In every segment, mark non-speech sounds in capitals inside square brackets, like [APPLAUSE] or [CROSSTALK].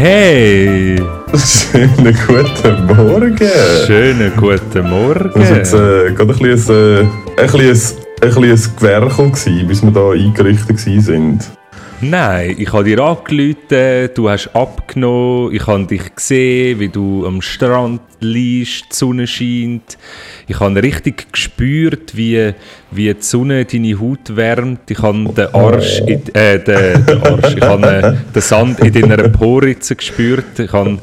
Hey! Schönen guten Morgen! Schönen guten Morgen! Das war jetzt äh, gerade ein bisschen ein, äh, ein, bisschen ein, ein, bisschen ein Gewerkel, bis wir hier eingerichtet sind. Nein, ich habe dir angerufen, du hast abgenommen, ich habe dich gesehen, wie du am Strand liegst, die Sonne scheint. Ich habe richtig gespürt, wie, wie die Sonne deine Haut wärmt. Ich habe den Arsch, in, äh, den, den Arsch, ich habe äh, den Sand in deiner Poritze gespürt. Ich habe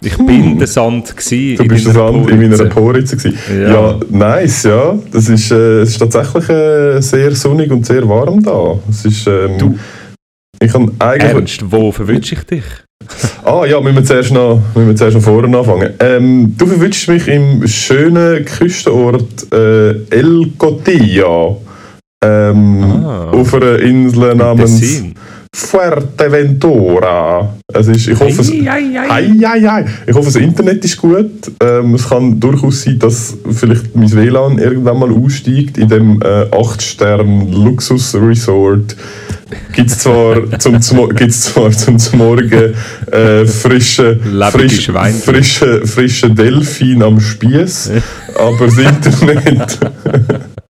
ich bin der Sand gsi. Du bist der Sand in meiner Poritze gsi. Ja. ja. nice, ja. Das ist, äh, es ist tatsächlich äh, sehr sonnig und sehr warm da. Es ist, ähm, du, ich kann eigentlich... Ernst, wo verwünsche ich dich? [LAUGHS] ah ja, müssen wir zuerst noch, müssen wir zuerst noch vorne anfangen. Ähm, du verwünschst mich im schönen Küstenort äh, El Cotilla. Ähm, ah, auf einer Insel namens... Tessin. Fuerteventura. Es ist, ich, hoffe, ei, ei, ei. ich hoffe, das Internet ist gut. Ähm, es kann durchaus sein, dass vielleicht mein WLAN irgendwann mal aussteigt. In dem äh, 8-Stern-Luxus-Resort gibt es zwar, zum, gibt's zwar zum Morgen äh, frische, frisch, frische, frische Delfin am Spieß, aber das Internet...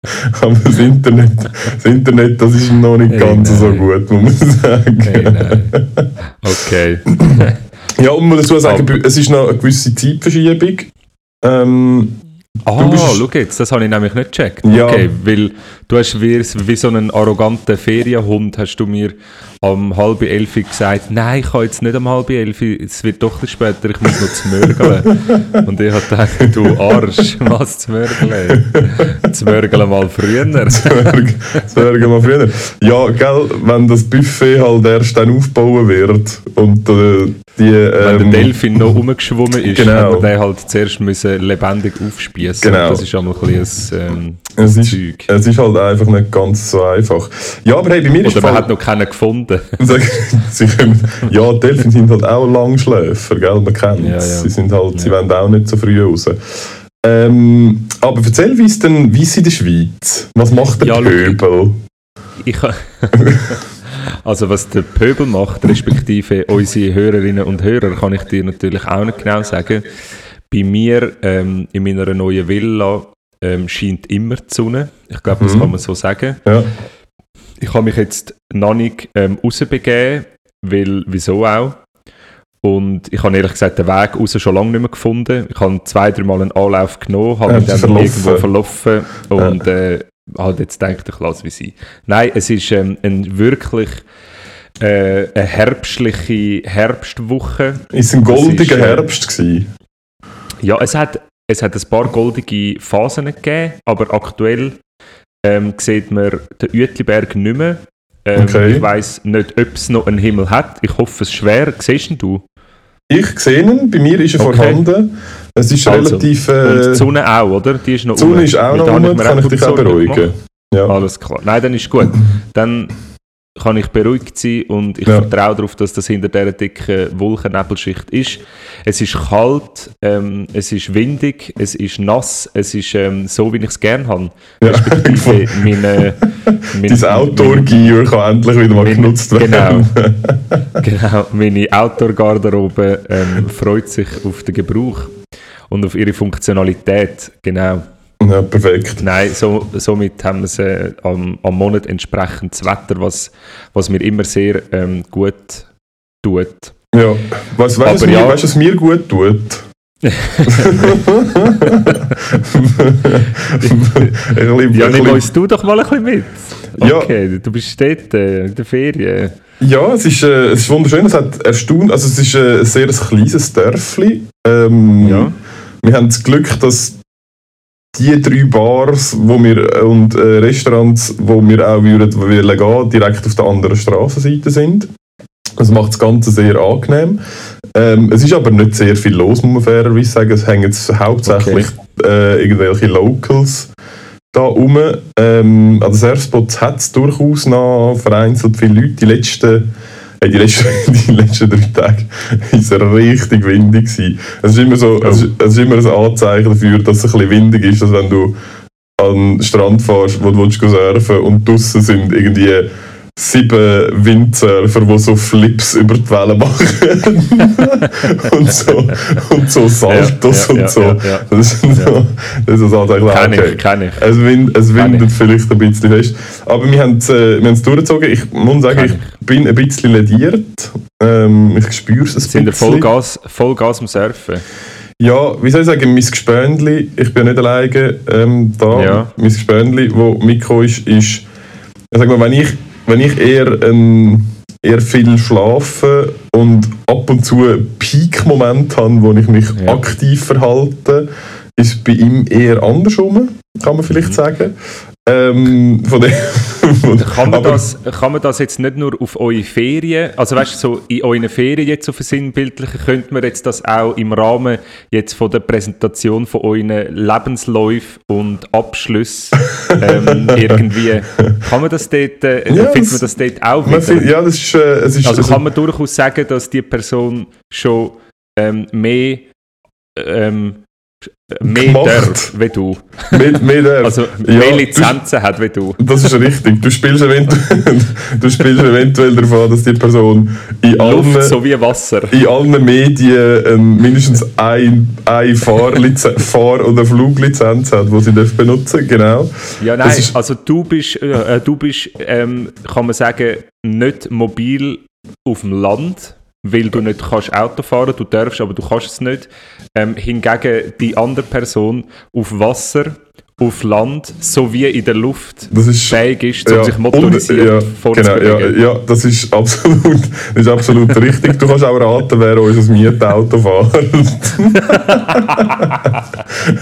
[LAUGHS] Aber das Internet, das Internet, das ist noch nicht hey, ganz nein. so gut, muss man sagen. Hey. Okay. ja, und man muss dazu sagen, es ist noch eine gewisse Zeitverschiebung. Ähm, Ah, oh, schau jetzt, das habe ich nämlich nicht gecheckt. Ja. Okay, weil du hast wie, wie so einen arroganten Ferienhund, hast du mir um halb elf gesagt, nein, ich kann jetzt nicht um halb elf, es wird doch später, ich muss noch zu Mörgeln. [LAUGHS] Und ich habe gedacht, du Arsch, was zu Mörgeln? Zu Mörgeln mal früher. [LAUGHS] zu Mörgeln mal früher. Ja, gell, wenn das Buffet halt erst dann aufbauen wird und äh, die... Ähm, wenn der Delfin noch rumgeschwommen ist, [LAUGHS] genau. hat man den halt zuerst müssen lebendig aufspießen. Genau. Das ist auch mal ein bisschen ähm, es ist, Zeug. Es ist halt einfach nicht ganz so einfach. Ja, aber hey, bei mir Oder ist man hat noch keinen gefunden. [LAUGHS] können, ja, Delfine sind halt auch Langschläfer, gell? man kennt ja, ja. Sie, sind halt, ja. sie wollen auch nicht so früh raus. Ähm, aber erzähl, wie ist denn wie ist in der Schweiz? Was macht der ja, Pöbel? Ich, [LAUGHS] also was der Pöbel macht, respektive unsere Hörerinnen und Hörer, kann ich dir natürlich auch nicht genau sagen. Bei mir ähm, in meiner neuen Villa ähm, scheint immer die Sonne. Ich glaube, das mhm. kann man so sagen. Ja. Ich habe mich jetzt noch nicht ähm, rausbegeben, weil, wieso auch? Und ich habe ehrlich gesagt den Weg raus schon lange nicht mehr gefunden. Ich habe zwei, drei Mal einen Anlauf genommen, habe ja, mich dann verlaufen. irgendwo verlaufen und ja. äh, halt jetzt denkt ich lasse wie sie. Nein, es ist ähm, ein wirklich äh, eine herbstliche Herbstwoche. Ist ein goldiger ist, äh, Herbst gewesen? Ja, es hat, es hat ein paar goldige Phasen gegeben, aber aktuell ähm, sieht man den Uetliberg nicht mehr. Ähm, okay. Ich weiss nicht, ob es noch einen Himmel hat. Ich hoffe, es schwer. Siehst du? Ich sehe ihn, bei mir ist er okay. vorhanden. Es ist also, relativ. Äh, und die Sonne auch, oder? Die ist noch die Sonne ist auch noch rum, kann ich dich auch beruhigen. Ja. Alles klar. Nein, dann ist gut. Dann kann ich beruhigt sein und ich ja. vertraue darauf, dass das hinter dieser dicken Wolkennebelschicht ist. Es ist kalt, ähm, es ist windig, es ist nass, es ist ähm, so, wie ich es gerne habe. Ja. Respektive meine, meine, Dein Outdoor-Gear kann endlich wieder mal meine, genutzt werden. Genau, [LAUGHS] genau meine Outdoor-Garderobe ähm, freut sich auf den Gebrauch und auf ihre Funktionalität, genau. Ja, perfekt. Nein, so, somit haben wir äh, am, am Monat entsprechendes Wetter, was, was mir immer sehr ähm, gut tut. Ja, weißt du, was, ja, weißt, was mir gut tut? [LAUGHS] ja, nimm uns du doch mal ein bisschen mit. Okay, ja. du bist dort äh, in der Ferien. Ja, es ist, äh, es ist wunderschön. Es hat erstaunt, also es ist äh, ein sehr kleines Dörfli. Ähm, ja. Wir haben das Glück, dass die drei Bars wo wir, und äh, Restaurants, wo wir auch würden, würden gehen, direkt auf der anderen Straßenseite sind. Das macht das Ganze sehr angenehm. Ähm, es ist aber nicht sehr viel los, muss man fairerweise sagen. Es hängen jetzt hauptsächlich okay. äh, irgendwelche Locals da rum. Ähm, an den Surfspots hat es durchaus noch vereinzelt viele Leute. Die letzten Hey, die, letzten, [LAUGHS] die letzten drei Tage war es richtig windig. Es ist immer so, es ist, es ist immer ein Anzeichen dafür, dass es ein bisschen windig ist, dass wenn du an den Strand fährst, wo du surfen willst, und draußen sind irgendwie sieben Windsurfer, die so Flips über die Wellen machen [LAUGHS] und, so, und so Saltos ja, ja, und so. Ja, das ist so, das ist eigentlich kann okay. ich, kann ich. Es, wind, es windet vielleicht ein bisschen fest. Aber wir haben es äh, durchgezogen. Ich muss sagen, ich, ich bin ein bisschen lediert. Ähm, ich spüre es ein Sind bisschen. Sind Vollgas, Vollgas am Surfen? Ja, wie soll ich sagen, mein Gespöndli, ich bin nicht alleine ähm, da, ja. mein Gespöndli, das mitgekommen ist, ist, ich sag mal, wenn ich wenn ich eher, ähm, eher viel schlafe und ab und zu einen Peak-Moment habe, wo ich mich ja. aktiv verhalte, ist bei ihm eher andersrum, kann man vielleicht mhm. sagen. Ähm, von dem, kann, man das, kann man das jetzt nicht nur auf eure Ferien, also weißt du, so in euren Ferien jetzt so versinnbildlichen, könnte man jetzt das auch im Rahmen jetzt von der Präsentation von euren Lebensläufen und Abschlüssen ähm, [LAUGHS] irgendwie, kann man das dort, äh, ja, findet man das dort auch wieder? Find, ja, das ist, äh, es ist... Also kann man durchaus sagen, dass die Person schon ähm, mehr ähm, mehr darf wie du. [LAUGHS] Mehr, mehr darf. Also mehr ja, Lizenzen du, hat wie du. Das ist richtig. Du spielst eventuell, [LAUGHS] du spielst eventuell davon, dass die Person in Luft allen, so wie Wasser. In allen Medien ähm, mindestens eine ein [LAUGHS] Fahr- oder Fluglizenz hat, die sie benutzen darf. Genau. Ja, nein, also du bist, äh, du bist ähm, kann man sagen, nicht mobil auf dem Land weil du nicht kannst Auto fahren du darfst, aber du kannst es nicht. Ähm, hingegen die andere Person auf Wasser, auf Land sowie in der Luft das ist, fähig ist, um ja, sich motorisiert ja, genau, ja, ja, das ist absolut, das ist absolut richtig. Du kannst auch raten, wer unser Mietauto fährt.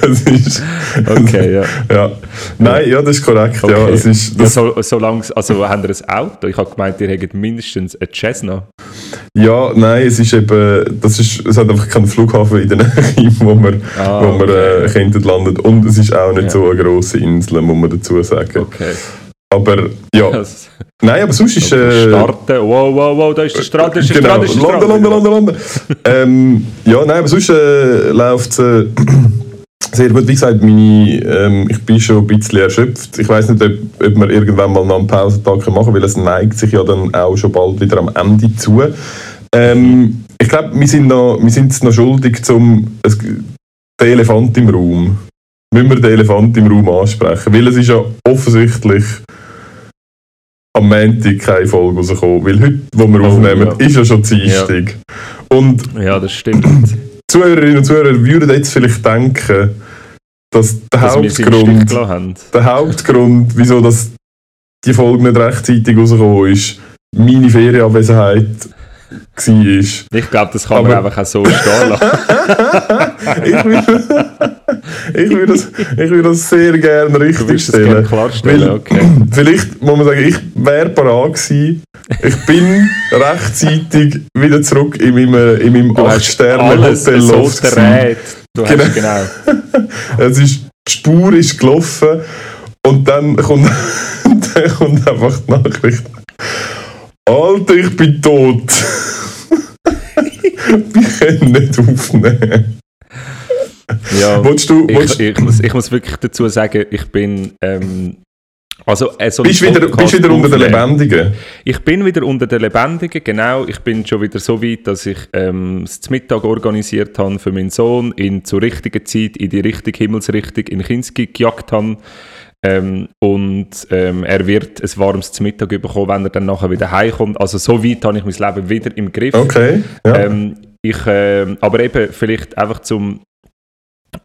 das ist, okay, ja. ja. Nein, ja, das ist korrekt. Okay. Ja, es ist, das ja, so, solange, also haben wir ein Auto? Ich habe gemeint, ihr hättet mindestens ein Cessna. Ja, nein, es ist eben, das ist, es hat einfach keinen Flughafen in der [LAUGHS] Nähe, wo man, ah, wo man äh, Kinder landet. Und es ist auch nicht ja. so eine grosse Insel, muss man dazu sagen. Okay. Aber ja. [LAUGHS] Nein, aber sonst ist. Äh, starten, wow, wow, wow, da ist der Strand, da ist der genau. Strand, da ist der Strand. Landen, landen, landen, landen. ähm, ja, nein, aber sonst äh, läuft es. Äh, [CLEARS THROAT] sehr gut, wie gesagt, meine, ähm, ich bin schon ein bisschen erschöpft. Ich weiß nicht, ob, ob wir irgendwann mal noch einen Pausentag machen können, weil es neigt sich ja dann auch schon bald wieder am Ende zu. Ähm, ich glaube, wir sind noch, sind noch schuldig zum es, den Elefant im Raum. Müssen wir den Elefant im Raum ansprechen, weil es ist ja offensichtlich am Montag keine Folge rausgekommen, weil heute, wo wir oh, aufnehmen, ja. ist ja schon Dienstag. Ja. Und ja, das stimmt. Zuhörerinnen und Zuhörer würden jetzt vielleicht denken, dass der dass Hauptgrund, der Hauptgrund, wieso das die Folge nicht rechtzeitig rausgekommen ist, meine Ferienabwesenheit war. Ich glaube, das kann Aber man einfach auch so stehen lassen. [LAUGHS] ich, würde, ich, würde das, ich würde das sehr gerne richtig stellen. klarstellen, weil, okay. [CLEARS THROAT] Vielleicht muss man sagen, ich wäre parat gewesen. Ich bin rechtzeitig wieder zurück in meinem, in meinem 8-Sterne-Hotel so dreht. Du genau. hast genau. [LAUGHS] es ist, die Spur ist gelaufen und dann kommt, [LAUGHS] dann kommt einfach die Nachricht. Alter, ich bin tot. [LAUGHS] Wir können nicht aufnehmen. Ja, willst du, ich, ich, muss, ich muss wirklich dazu sagen, ich bin. Ähm, also, äh, so bist, wieder, bist wieder unter den Lebendigen? Ich bin wieder unter den Lebendigen, genau. Ich bin schon wieder so weit, dass ich ähm, das Mittag organisiert habe für meinen Sohn, ihn zur richtigen Zeit in die richtige Himmelsrichtung in Kinski gejagt habe. Ähm, und ähm, er wird ein warmes Mittag bekommen, wenn er dann nachher wieder heimkommt. Also so weit habe ich mein Leben wieder im Griff. Okay. Ja. Ähm, ich, äh, aber eben vielleicht einfach zum,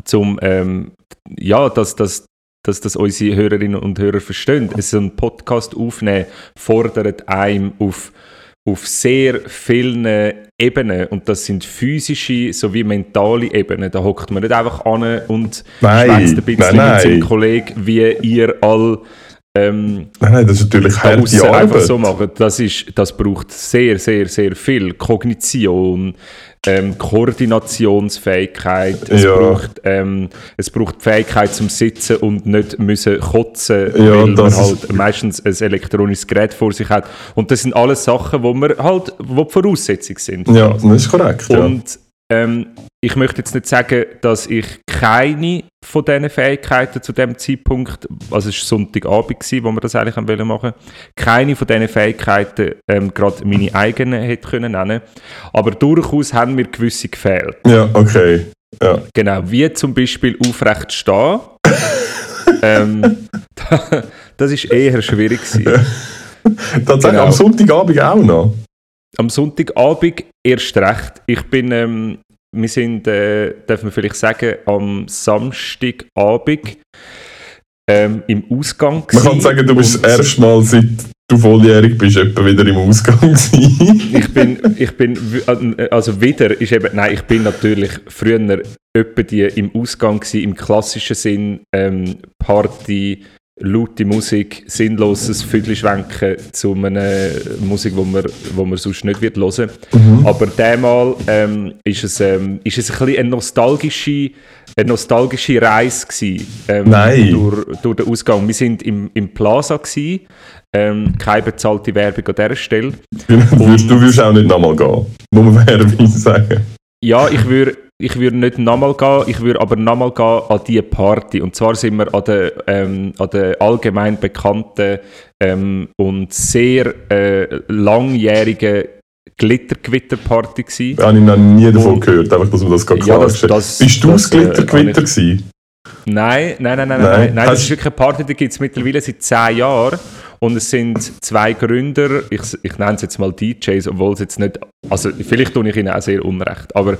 zum ähm, ja, dass, dass, dass das unsere Hörerinnen und Hörer verstehen. So ein Podcast aufnehmen fordert einem auf auf sehr vielen Ebenen und das sind physische sowie mentale Ebenen. Da hockt man nicht einfach an und schwätzt ein bisschen nein, nein. mit seinem Kollegen, wie ihr all ähm, nein, nein, das ist natürlich harte Arbeit. einfach so machen. Das, ist, das braucht sehr, sehr, sehr viel Kognition, ähm, Koordinationsfähigkeit, es, ja. braucht, ähm, es braucht die Fähigkeit zum Sitzen und nicht müssen kotzen, ja, weil man halt meistens ein elektronisches Gerät vor sich hat. Und das sind alles Sachen, wo man halt, wo die Voraussetzungen sind. Ja, das ist korrekt. Und ähm, ich möchte jetzt nicht sagen, dass ich keine von diesen Fähigkeiten zu dem Zeitpunkt, also es war Sonntagabend, gewesen, wo wir das eigentlich machen wollten, keine von diesen Fähigkeiten ähm, gerade meine eigenen hätte können nennen aber durchaus haben mir gewisse gefehlt. Ja, okay. Ja. Genau, wie zum Beispiel aufrecht stehen. [LAUGHS] ähm, [LAUGHS] das ist eher schwierig gewesen. Tatsächlich genau. am Sonntagabend auch noch? Am Sonntagabend erst recht. Ich bin ähm, wir sind, äh, darf man vielleicht sagen, am Samstagabend ähm, im Ausgang. Man kann sagen, du bist das erste Mal seit du volljährig bist, etwa wieder im Ausgang ich bin, ich bin, also wieder ist eben, nein, ich bin natürlich früher etwa die im Ausgang gewesen, im klassischen Sinn, ähm, Party, laute Musik, sinnloses Viertelschwenken zu einer Musik, die man, wo man sonst nicht wird hören mhm. Aber diesmal ähm, ist, es, ähm, ist es ein bisschen eine nostalgische, eine nostalgische Reise gewesen, ähm. Durch, durch den Ausgang. Wir waren im, im Plaza, gewesen, ähm, keine bezahlte Werbung an dieser Stelle. [LAUGHS] Und, du willst auch nicht nochmal gehen, muss man Werbung sagen. Ja, ich würde ich würde nicht nochmal gehen, ich würde aber nochmal gehen an diese Party. Und zwar sind wir an der, ähm, an der allgemein bekannten ähm, und sehr äh, langjährigen Glittergewitter-Party gewesen. Da habe ich noch nie davon und, gehört, einfach, dass man das gerade ja, das, das, Bist du das, das äh, Glittergewitter gewesen? Nein, nein, nein, nein, nein, nein, nein das ist wirklich eine Party, die gibt es mittlerweile seit 10 Jahren. Und es sind zwei Gründer, ich, ich nenne es jetzt mal DJs, obwohl es jetzt nicht, also vielleicht tue ich ihnen auch sehr unrecht, aber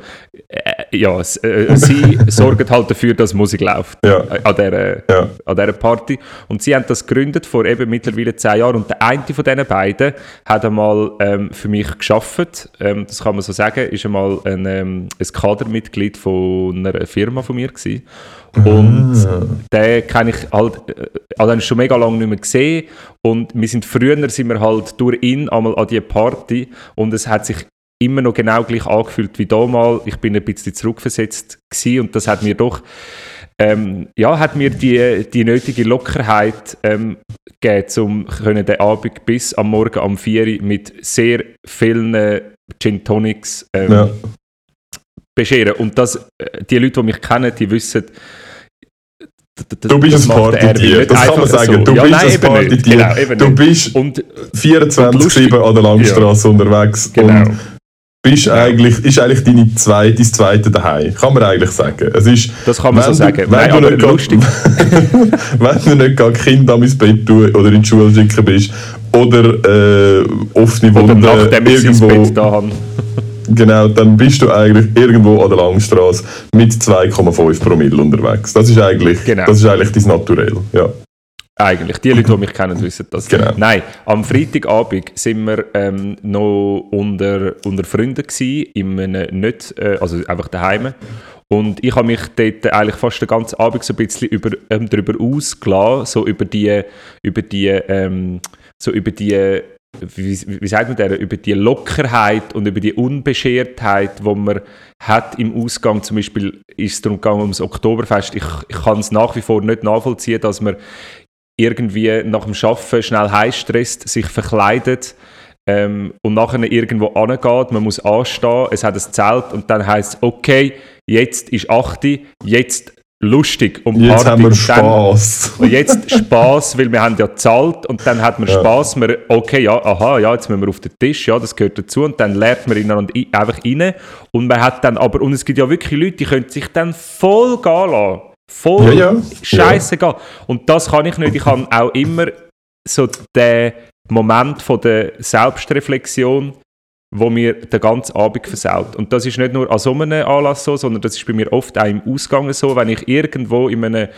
äh, ja, äh, sie [LAUGHS] sorgen halt dafür, dass Musik läuft ja. äh, an, dieser, ja. an dieser Party. Und sie haben das gegründet vor eben mittlerweile zehn Jahren und der eine von diesen beiden hat einmal ähm, für mich geschafft, ähm, das kann man so sagen, ist einmal ein, ähm, ein Kadermitglied von einer Firma von mir gewesen. Und ah. den kenne ich halt, äh, also den schon mega lange nicht mehr gesehen. Und wir sind früher sind wir halt durch ihn einmal an die Party und es hat sich immer noch genau gleich angefühlt wie damals. Ich bin ein bisschen zurückversetzt gewesen und das hat mir doch ähm, ja, hat mir die, die nötige Lockerheit ähm, gegeben, um können den Abend bis am Morgen um 4 Uhr mit sehr vielen Gin Tonics ähm, ja. bescheren. Und das, äh, die Leute, die mich kennen, die wissen, Du bist ein Partytier, das kann man sagen. So. Du ja, bist nein, ein Partytier. Genau, du bist 24-7 an der Langstrasse ja. unterwegs. Genau. Und bist eigentlich, ist eigentlich deine zweite, dein zweite daheim. Kann man eigentlich sagen. Es ist, das kann man so du, sagen. Wenn, nein, du nicht lustig. [LAUGHS] wenn du nicht gerade Kinder ins Bett tun oder in die Schule schicken bist oder äh, offene Wunden irgendwo... Da. Genau, dann bist du eigentlich irgendwo an der Langstrasse mit 2,5 Promille unterwegs. Das ist eigentlich, genau. das ist eigentlich dein Naturell. Ja. Eigentlich. Die Leute, die mich kennen, wissen das. Genau. Nein, am Freitagabend sind wir ähm, noch unter, unter Freunden gewesen, in einem nicht, äh, also einfach daheim. Und ich habe mich dort eigentlich fast den ganzen Abend so ein bisschen über, ähm, darüber ausgelassen, so über die, über die, ähm, so über die wie, wie sagt man der, über die Lockerheit und über die Unbeschertheit, die man hat im Ausgang. Zum Beispiel ist es darum gegangen, ums Oktoberfest. Ich, ich kann es nach wie vor nicht nachvollziehen, dass man irgendwie nach dem Arbeiten schnell heimstresst, sich verkleidet ähm, und nachher irgendwo angeht. Man muss anstehen, es hat ein Zelt und dann heißt es, okay, jetzt ist 8 jetzt lustig und Jetzt haben wir Spaß. [LAUGHS] Und jetzt Spaß, weil wir haben ja gezahlt und dann hat man ja. Spaß. Man, okay, ja, aha, ja, jetzt müssen wir auf den Tisch, ja, das gehört dazu und dann lernt man ihn einfach rein und man hat dann aber, und es gibt ja wirklich Leute, die können sich dann voll gehen lassen. Voll ja, ja. scheißegal. Ja. Und das kann ich nicht. Ich habe auch immer so den Moment von der Selbstreflexion wo mir den ganzen Abend versaut. Und das ist nicht nur an so einem Anlass so, sondern das ist bei mir oft auch im Ausgang so, wenn ich irgendwo in einem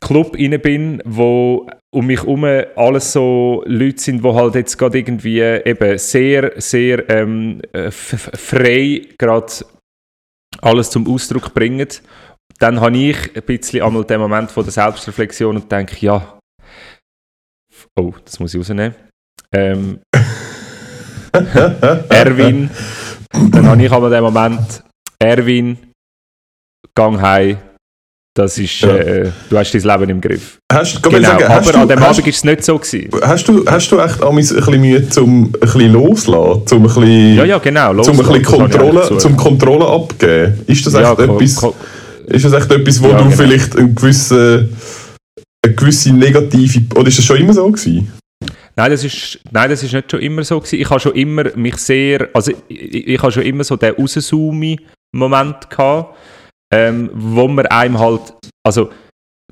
Club inne bin, wo um mich herum alles so Leute sind, die halt jetzt gerade irgendwie eben sehr, sehr ähm, äh, frei gerade alles zum Ausdruck bringen, dann habe ich ein bisschen einmal den Moment von der Selbstreflexion und denke, ja, oh, das muss ich rausnehmen. Ähm, [LAUGHS] Erwin. Dann habe ich aber den Moment, Erwin, gang heim. Das ist, ja. äh, du hast dein Leben im Griff. Hast, genau, sagen, aber du, an dem Abend war es nicht so. Gewesen. Hast du, hast du echt ein bisschen Mühe, zum ein bisschen loslassen? Zum ein bisschen, ja, ja, genau. Zum, ein bisschen Kontrolle, zum Kontrolle abgeben? Ist das echt ja, etwas... Ko ist das echt etwas, wo ja, du genau. vielleicht einen gewissen, eine gewisse negative, oder ist das schon immer so gewesen? Nein, das ist, nein, das ist nicht schon immer so gewesen. Ich habe schon immer mich sehr, also ich, ich habe schon immer so den Rauszooming-Moment gehabt, ähm, wo man einem halt, also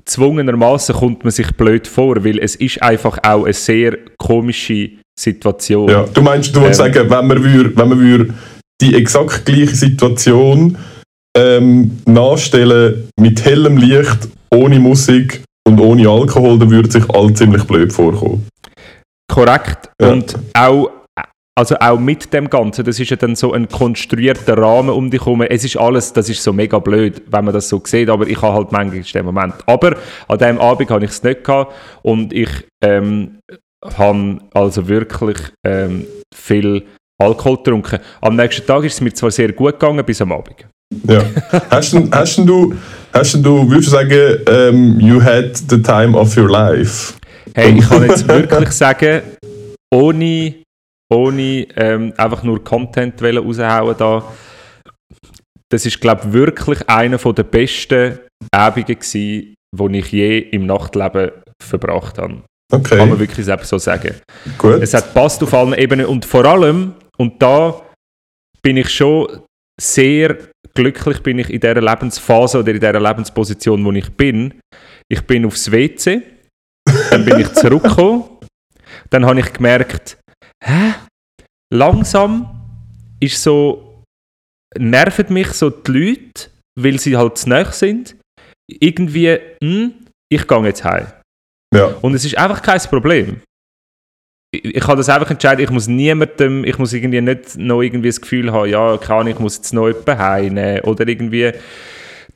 zwungenermaßen kommt man sich blöd vor, weil es ist einfach auch eine sehr komische Situation. Ja, du meinst, du willst ähm, sagen, wenn man, würd, wenn man würd die exakt gleiche Situation ähm, nachstellen mit hellem Licht, ohne Musik und ohne Alkohol, dann würde sich all ziemlich blöd vorkommen. Korrekt. Ja. Und auch, also auch mit dem Ganzen, das ist ja dann so ein konstruierter Rahmen um dich herum. Es ist alles, das ist so mega blöd, wenn man das so sieht, aber ich habe halt manchmal den Moment. Aber an diesem Abend habe ich es nicht gehabt und ich ähm, habe also wirklich ähm, viel Alkohol getrunken. Am nächsten Tag ist es mir zwar sehr gut gegangen, bis am Abend. Ja. hast, du, hast du, hast du, würdest du sagen, um, ähm, you had the time of your life? Hey, ich kann jetzt [LAUGHS] wirklich sagen, ohne, ohne ähm, einfach nur Content raushauen da, das ist glaube ich wirklich einer der besten Abende die ich je im Nachtleben verbracht habe. Okay. Kann man wirklich so sagen. Gut. Es hat passt auf allen Ebenen und vor allem, und da bin ich schon sehr glücklich bin ich in dieser Lebensphase oder in dieser Lebensposition, wo ich bin. Ich bin aufs WC dann bin ich zurückgekommen. Dann habe ich gemerkt, hä? Langsam ist so, nerven mich so die Leute, weil sie halt zu nahe sind. Irgendwie, hm, ich gehe jetzt heim. Ja. Und es ist einfach kein Problem. Ich, kann das einfach entscheiden, ich muss niemandem, ich muss irgendwie nicht noch irgendwie das Gefühl haben, ja, kann ich muss jetzt noch jemanden heimnehmen oder irgendwie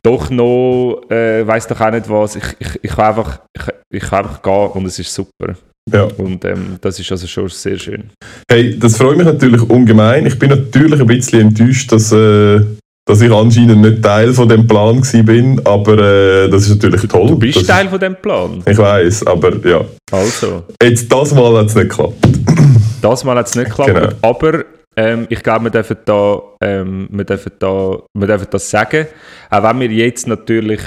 doch noch, äh, weiß doch auch nicht was. Ich, ich, ich, kann einfach, ich, ich kann einfach gehen und es ist super. Ja. Und ähm, das ist also schon sehr schön. Hey, das freut mich natürlich ungemein. Ich bin natürlich ein bisschen enttäuscht, dass, äh, dass ich anscheinend nicht Teil von dem Plan bin, aber äh, das ist natürlich toll. Du bist das Teil von dem Plan. Ich weiß, aber ja. Also. Jetzt das Mal hat es nicht geklappt. [CLEARS THROAT] Das Mal hat es nicht geklappt, genau. aber ähm, ich glaube, wir dürfen, da, ähm, wir, dürfen da, wir dürfen das sagen. Auch wenn wir jetzt natürlich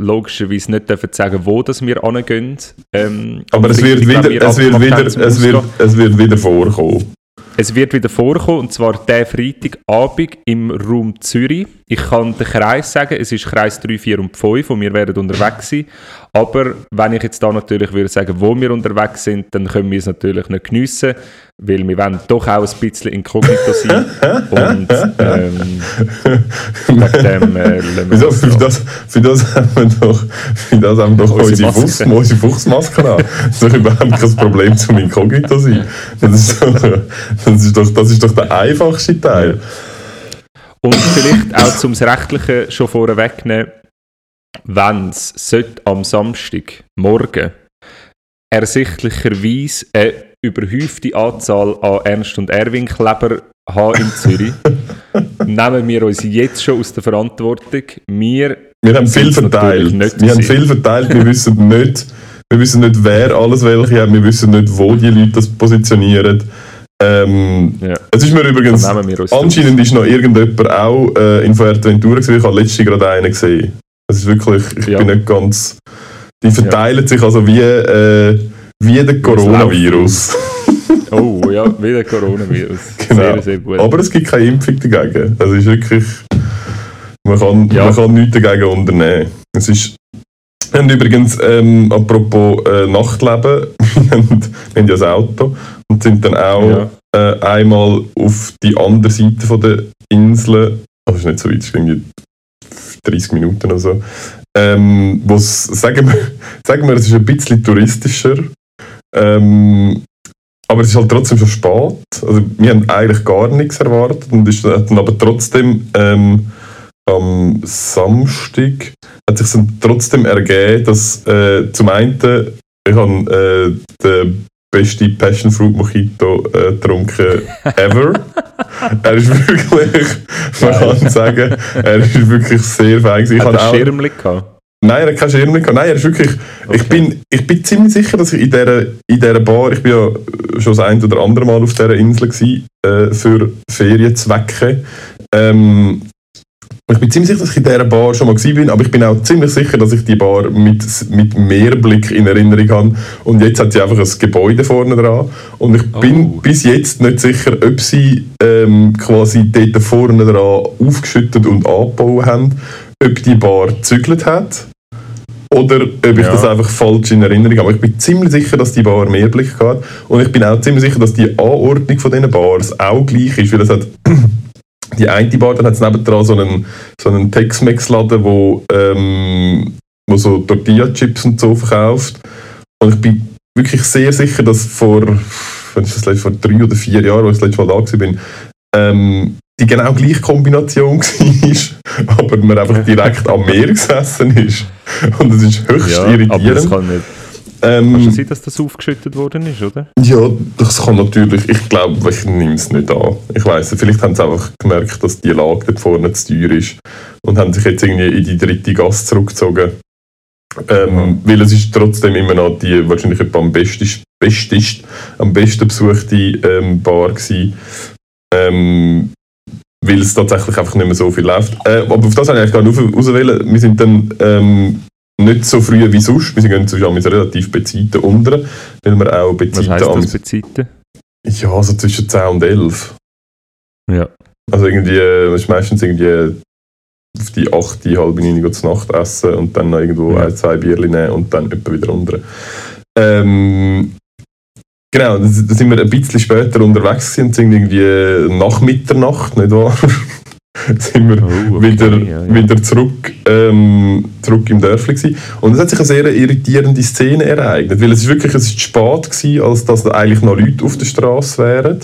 logischerweise nicht dürfen sagen, wo das wir angehen. Ähm, Aber es wird, wieder, es, wird wieder, es, wird, es wird wieder vorkommen. Es wird wieder vorkommen, und zwar der Freitagabend im Raum Zürich. Ich kann den Kreis sagen, es ist Kreis 3, 4 und 5 und wir werden unterwegs sein. Aber wenn ich jetzt da natürlich würde sagen, wo wir unterwegs sind, dann können wir es natürlich nicht geniessen, weil wir wollen doch auch ein bisschen inkognito sein. [LAUGHS] und ähm, dem äh, Wieso, für, das, für das haben wir doch, für das haben wir doch unsere, Fuchs, unsere Fuchsmaske an. Das ist doch überhaupt kein Problem zum inkognito sein. Das ist doch, das ist doch, das ist doch der einfachste Teil. Und vielleicht auch zum Rechtliche schon vorwegnehmen, wenn es am Samstag morgen ersichtlicherweise eine überhäufte Anzahl an Ernst- und Erwin-Kleber haben in Zürich, [LAUGHS] nehmen wir uns jetzt schon aus der Verantwortung. Wir, wir haben viel verteilt. Wir haben viel verteilt, wir wissen nicht, wir wissen nicht, wer alles welche hat, wir wissen nicht, wo die Leute das positionieren. Ähm, ja. Es ist mir übrigens, anscheinend ist noch irgendjemand auch äh, in Fuerteventura gesehen, ich habe letztens gerade einen gesehen. Es ist wirklich, ich ja. bin nicht ganz, die verteilen ja. sich also wie, äh, wie der Coronavirus. [LAUGHS] oh ja, wie der Coronavirus. [LAUGHS] Genau. Sehr, sehr gut. Aber es gibt keine Impfung dagegen. Es ist wirklich, man kann, man kann nichts dagegen unternehmen. Es ist, und übrigens, ähm, apropos äh, Nachtleben, [LAUGHS] wir haben, ja das Auto und sind dann auch ja. äh, einmal auf die andere Seite von der Insel, also ist nicht so weit, es ist irgendwie 30 Minuten oder so, ähm, wo sagen wir, sagen wir, es ist ein bisschen touristischer, ähm, aber es ist halt trotzdem schon spät. Also wir haben eigentlich gar nichts erwartet und ist dann aber trotzdem ähm, am Samstag hat sich dann trotzdem ergeben, dass äh, zum einen ich habe äh, den beste Passion Fruit Mojito äh, getrunken ever. [LAUGHS] er ist wirklich, man kann sagen, er ist wirklich sehr fein. Ich hat er Schirm gehabt? Nein, er hat keinen Schirm gehabt. Nein, er ist wirklich, okay. ich, bin, ich bin ziemlich sicher, dass ich in dieser, in dieser Bar, ich bin ja schon das ein oder andere Mal auf dieser Insel gewesen, äh, für Ferienzwecke. Ähm, ich bin ziemlich sicher, dass ich in dieser Bar schon mal war, aber ich bin auch ziemlich sicher, dass ich die Bar mit, mit Mehrblick in Erinnerung habe. Und jetzt hat sie einfach ein Gebäude vorne dran. Und ich oh. bin bis jetzt nicht sicher, ob sie ähm, quasi dort vorne dran aufgeschüttet und angebaut haben, ob die Bar gezügelt hat oder ob ich ja. das einfach falsch in Erinnerung habe. Aber ich bin ziemlich sicher, dass die Bar Mehrblick hat. Und ich bin auch ziemlich sicher, dass die Anordnung von diesen Bars auch gleich ist, weil es hat [CLEARS THROAT] die eine Bar, dann hat es nebendran so einen, so einen Tex-Mex-Laden, wo, ähm, wo so Tortilla-Chips und so verkauft. Und ich bin wirklich sehr sicher, dass vor, wenn ich das letzte, vor drei oder vier Jahren, als ich das letzte Mal da war, ähm, die genau gleiche Kombination [LAUGHS] war, aber man einfach direkt am Meer gesessen ist. Und das ist höchst ja, irritierend. Aber das kann nicht ähm, Kann schon sein, dass das aufgeschüttet worden ist, oder? Ja, das kann natürlich. Ich glaube, ich nehme es nicht an. Ich weiß vielleicht haben sie einfach gemerkt, dass die Lage dort vorne zu teuer ist und haben sich jetzt irgendwie in die dritte Gasse zurückgezogen. Ähm, mhm. Weil es ist trotzdem immer noch die wahrscheinlich am besten, bestest, am besten besuchte ähm, Bar gewesen. Ähm, weil es tatsächlich einfach nicht mehr so viel läuft. Äh, aber auf das habe ich eigentlich gar nicht auswählen. Wir sind dann ähm, nicht so früh wie sonst. Wir gehen zwischen relativ Bezeiten unter, weil wir auch Bezeiten... Was heisst das, Bezeiten? Ja, also zwischen 10 und 11. Ja. Also irgendwie, das ist meistens irgendwie auf die 8, halb 9 zur Nacht essen und dann noch irgendwo ja. ein, zwei Bierchen nehmen und dann etwa wieder runter. Ähm, genau, da sind wir ein bisschen später unterwegs und sind irgendwie nach Mitternacht, nicht wahr? [LAUGHS] sind wir oh, okay, wieder, ja, ja. wieder zurück, ähm, zurück im Dörfli gewesen. Und es hat sich eine sehr irritierende Szene ereignet, weil es ist wirklich es ist spät gewesen, als dass da eigentlich noch Leute auf der Straße wären.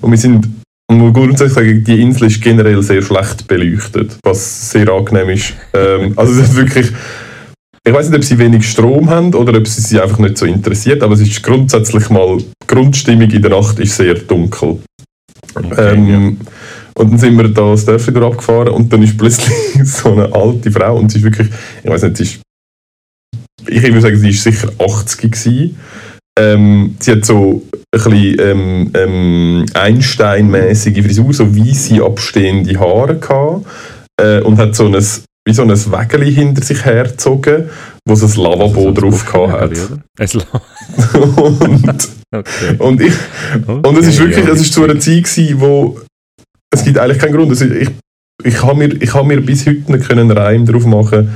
Und wir sind und grundsätzlich sagen, die Insel ist generell sehr schlecht beleuchtet, was sehr angenehm ist. ähm, also es ist wirklich, ich weiß nicht, ob sie wenig Strom haben oder ob sie sich einfach nicht so interessiert, aber es ist grundsätzlich mal, die Grundstimmung in der Nacht ist sehr dunkel. Okay, ähm, ja. Und dann sind wir da das Dörfli abgefahren und dann ist plötzlich [LAUGHS] so eine alte Frau und sie ist wirklich, ich weiß nicht, sie ist, ich würde sagen, sie ist sicher 80 gewesen. Ähm, sie hat so ein bisschen ähm, ähm, Einstein-mäßige Frisur, so weiße abstehende Haare gehabt äh, und hat so ein, wie so ein Wägeli hinter sich hergezogen, wo so ein Lavabo drauf gehabt hat. [LAUGHS] und, okay. und, ich, okay, und es ist wirklich, es ist zu einer Zeit gewesen, wo es gibt eigentlich keinen Grund. Also ich, ich habe mir, hab mir bis heute nicht einen Reim darauf machen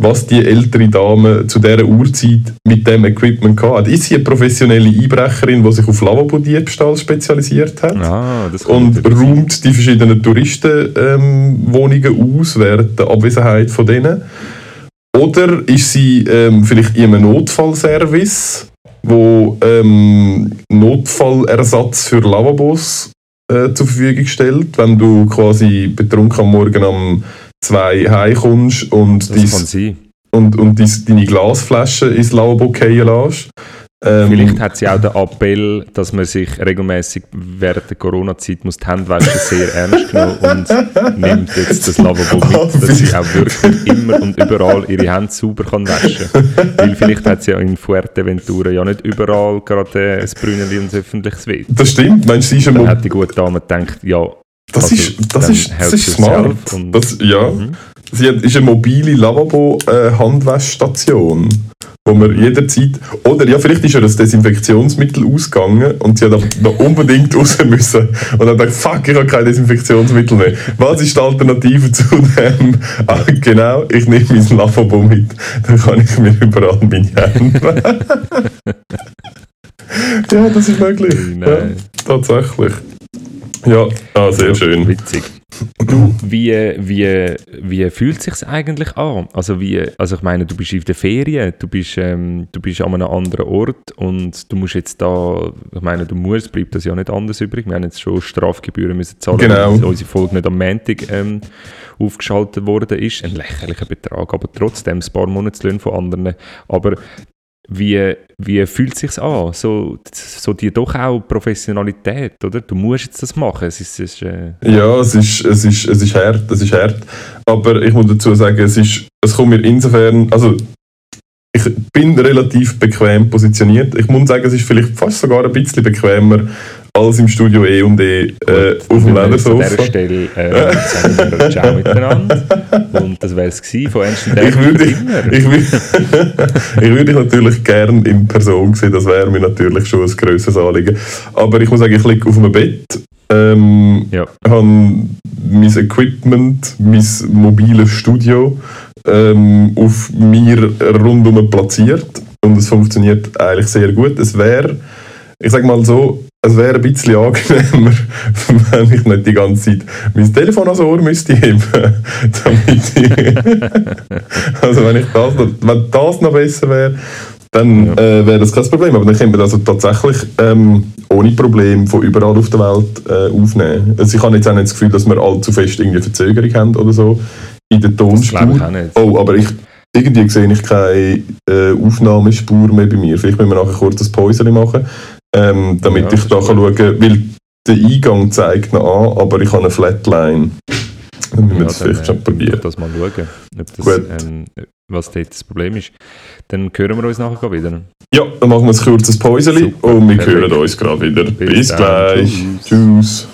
was die ältere Dame zu dieser Uhrzeit mit dem Equipment hatte. Ist sie eine professionelle Einbrecherin, die sich auf Lavabo-Diebstahl spezialisiert hat ah, und räumt die verschiedenen Touristenwohnungen ähm, aus während der Abwesenheit von denen? Oder ist sie ähm, vielleicht in einem Notfallservice, wo ähm, Notfallersatz für Lavabos äh, zur Verfügung stellt, wenn du quasi betrunken am Morgen um zwei heimkommst und, dies, und, und dies, deine Glasflasche ins Lavabo fallen lässt. Ähm, Vielleicht hat sie auch den Appell, dass man sich regelmäßig während der Corona-Zeit muss die Händewaschen sehr ernst genommen und nimmt jetzt das Lavabo mit, [LAUGHS] dass sie auch wirklich immer und überall ihre Hände sauber kann waschen kann. Weil vielleicht hat sie ja in Fuerteventura ja nicht überall gerade ein Brünneli und ein öffentliches WC. Das stimmt. Meinst sie ist Dann hat die gute Dame gedacht, ja, das also, ist, das ist, das ist smart. Das, ja. Mhm. Sie hat, ist eine mobile Lavabo-Handwaschstation, wo man jederzeit, oder ja, vielleicht ist ja das Desinfektionsmittel ausgegangen und sie hat aber noch unbedingt [LAUGHS] raus müssen und dann dachte fuck, ich habe kein Desinfektionsmittel mehr. Was ist die Alternative zu dem? [LAUGHS] Ah, genau, ich nehme mein Lavabo mit, dann kann ich mir überall meine Hände [LAUGHS] Ja, das ist möglich. Ja, tatsächlich. Ja, ah, sehr schön. Witzig. Du, wie, wie, wie fühlt es sich eigentlich an? Also, wie, also ich meine, du bist auf der Ferien, du bist, ähm, du bist an einem anderen Ort und du musst jetzt da, ich meine, du musst, bleibt das ja nicht anders übrig. Wir haben jetzt schon Strafgebühren müssen zahlen, genau. weil unsere Folge nicht am Montag ähm, aufgeschaltet worden ist. Ein lächerlicher Betrag, aber trotzdem ein paar Monatslöhne von anderen. Aber wie, wie fühlt es sich an? So, so die doch auch Professionalität, oder? Du musst jetzt das machen. Es ist, es ist, äh ja, es ist, es, ist, es ist hart, es ist hart. Aber ich muss dazu sagen, es, ist, es kommt mir insofern, also ich bin relativ bequem positioniert. Ich muss sagen, es ist vielleicht fast sogar ein bisschen bequemer als im Studio E und E äh, auf dem Ledersofa. An dieser Stelle äh, sagen wir Ciao miteinander. Und das wäre es von Ernst Ich würde ich, würd, [LAUGHS] ich würd dich natürlich gerne in Person sehen, das wäre mir natürlich schon ein grosses Anliegen. Aber ich muss sagen, ich liege auf einem Bett, ähm, ja. habe mein Equipment, mein mobiles Studio ähm, auf mir rundum platziert und es funktioniert eigentlich sehr gut. Es wäre, ich sage mal so, es wäre ein bisschen angenehmer, [LAUGHS] wenn ich nicht die ganze Zeit mein Telefon ans Ohr müsste heben. [LAUGHS] [LAUGHS] also wenn, ich das noch, wenn das noch besser wäre, dann ja. äh, wäre das kein Problem. Aber dann können wir das also tatsächlich ähm, ohne Problem von überall auf der Welt äh, aufnehmen. Also ich habe jetzt auch nicht das Gefühl, dass wir allzu fest irgendwie Verzögerung haben oder so in der Tonspur. Das ich auch nicht. Oh, aber ich, irgendwie sehe ich keine äh, Aufnahmespur mehr bei mir. Vielleicht müssen wir nachher kurz ein Päuschen machen ähm, damit ja, ich da kann schauen kann, weil der Eingang zeigt noch an, aber ich habe eine Flatline. Dann müssen wir ja, das vielleicht schon probieren. das mal schauen, ob das, ähm, was dort das Problem ist. Dann hören wir uns nachher wieder. Ja, dann machen wir ein kurzes Päuschen und wir Perfekt. hören uns gerade wieder. Bis, Bis gleich. Tschüss. Tschüss.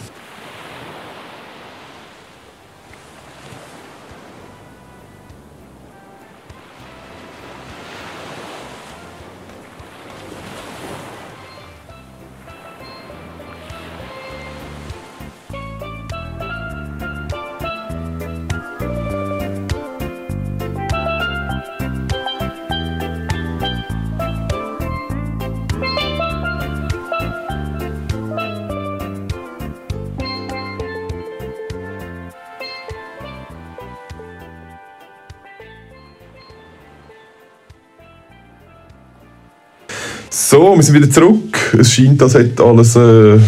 So, wir sind wieder zurück. Es scheint, als hätte alles äh,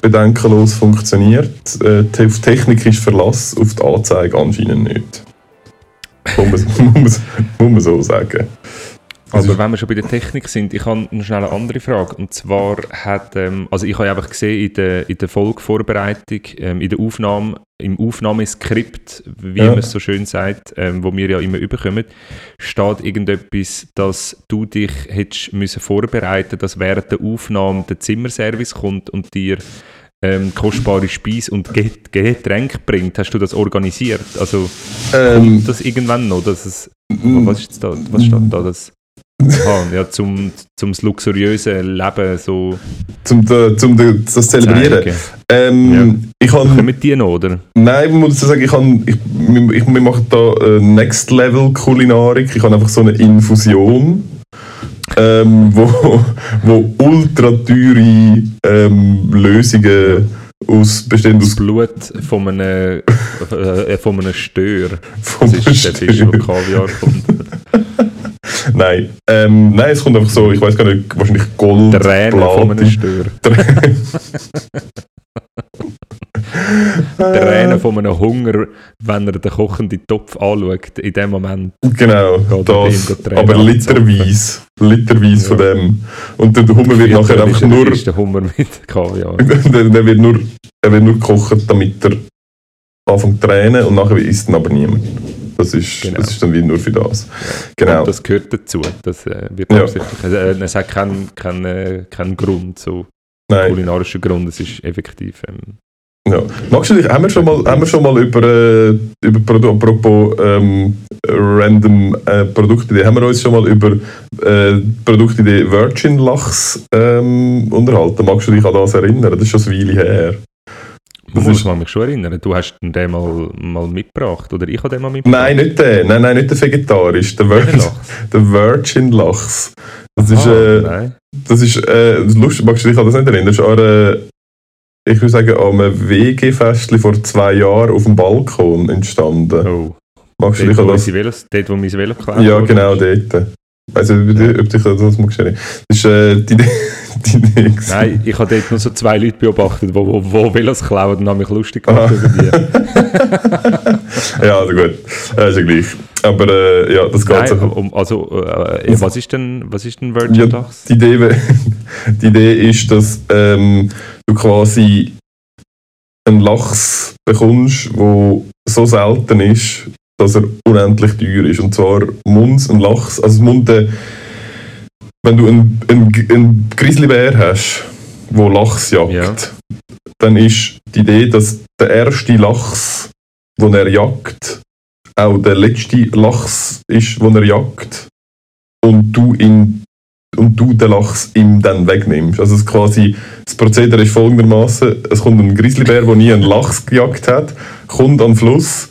bedenkenlos funktioniert. Äh, auf Technik ist Verlass, auf die Anzeige anscheinend nicht. Muss man, [LAUGHS] muss, muss man so sagen. Aber wenn wir schon bei der Technik sind, ich habe noch schnell eine andere Frage. Und zwar hat, ähm, also ich habe einfach gesehen in der, in der Folgevorbereitung, ähm, in der Aufnahme, im Aufnahmeskript, wie ja. man es so schön sagt, ähm, wo wir ja immer überkommen, steht irgendetwas, dass du dich hättest müssen vorbereiten, dass während der Aufnahme der Zimmerservice kommt und dir ähm, kostbare Speise und Getränke bringt. Hast du das organisiert? Also ähm, kommt das irgendwann noch? Dass es, was ist da? Was steht da? Das Aha, ja, zum, zum luxuriösen Leben so. Zum, zum das zelebrieren. Ähm, ja. ich kann, mit dir noch, oder? Nein, ich muss sagen, ich kann, ich, ich, wir machen da äh, Next Level Kulinarik. Ich habe einfach so eine Infusion. Ähm, wo, [LAUGHS] wo ultra teure ähm, Lösungen aus, bestehend aus Blut von einem, äh, von einem Stör. Vom das ist der Fisch, der Kaviar kommt. [LAUGHS] nein. Ähm, nein, es kommt einfach so, ich weiß gar nicht, wahrscheinlich Gold. Tränen von einem Stör. [LAUGHS] Tränen von einem Hunger, wenn er den kochenden Topf anschaut, in dem Moment. Genau, das, aber literweise, literweise ja. von dem. Und der Hummer wird nachher einfach nur... Ist der Hummer mit [LAUGHS] Kaviar. [LAUGHS] der, der, wird nur, er wird nur gekocht, damit er anfängt zu tränen und nachher isst ihn aber niemand. Das ist, genau. das ist dann wie nur für das. Genau. Und das gehört dazu. Das äh, wird ja. absichtlich. Also, äh, es hat keinen kein, äh, kein Grund, so Nein. kulinarischen Grund. Es ist effektiv. Ähm, ja. Magst du dich, haben wir schon mal, haben wir schon mal über, äh, über Produ apropos ähm, random äh, Produktidee, haben wir uns schon mal über äh, Produktidee Virgin Lachs ähm, unterhalten? Magst du dich an das erinnern? Das ist schon eine Weile her. Das muss man mich schon erinnern. Du hast den mal, mal mitgebracht, oder ich habe den mal mitgebracht? Nein, nicht den. Nein, nein, nicht der vegetarisch. Der, Vir [LAUGHS] der Virgin Lachs. Das ist, ah, äh, nein. das ist äh, lustig, magst du dich an das nicht erinnern? Das ist an einer, ich würde sagen, an einem WG-Festchen vor zwei Jahren auf dem Balkon entstanden. Oh. Magst du dich an das? Velos, dort, wo mein Velo geklaut Ja, genau, dort. Also, ob dich das mal Das ist äh, die Idee. [LAUGHS] [LAUGHS] Die Idee Nein, ich habe dort nur so zwei Leute beobachtet, die wo, wo Velos klauen und haben mich lustig gemacht über die. [LAUGHS] ja, also gut. Das ist ja gleich. Aber äh, ja, das geht so. Um, also, äh, was ist denn, was ist denn Virgin ja, Die Idee, [LAUGHS] die Idee ist, dass ähm, du quasi einen Lachs bekommst, der so selten ist, dass er unendlich teuer ist. Und zwar Munds, ein Lachs, also Mund, wenn du einen, einen, einen Grizzlybär hast, wo Lachs jagt, Ja. dann ist die Idee, dass der erste Lachs, den er jagt, auch der letzte Lachs ist, den er jagt. Und du, ihn, und du den Lachs ihm dann wegnimmst. Also es quasi, das Prozedere ist folgendermaßen: Es kommt ein Grizzlybär, der nie einen Lachs gejagt hat, kommt an den Fluss,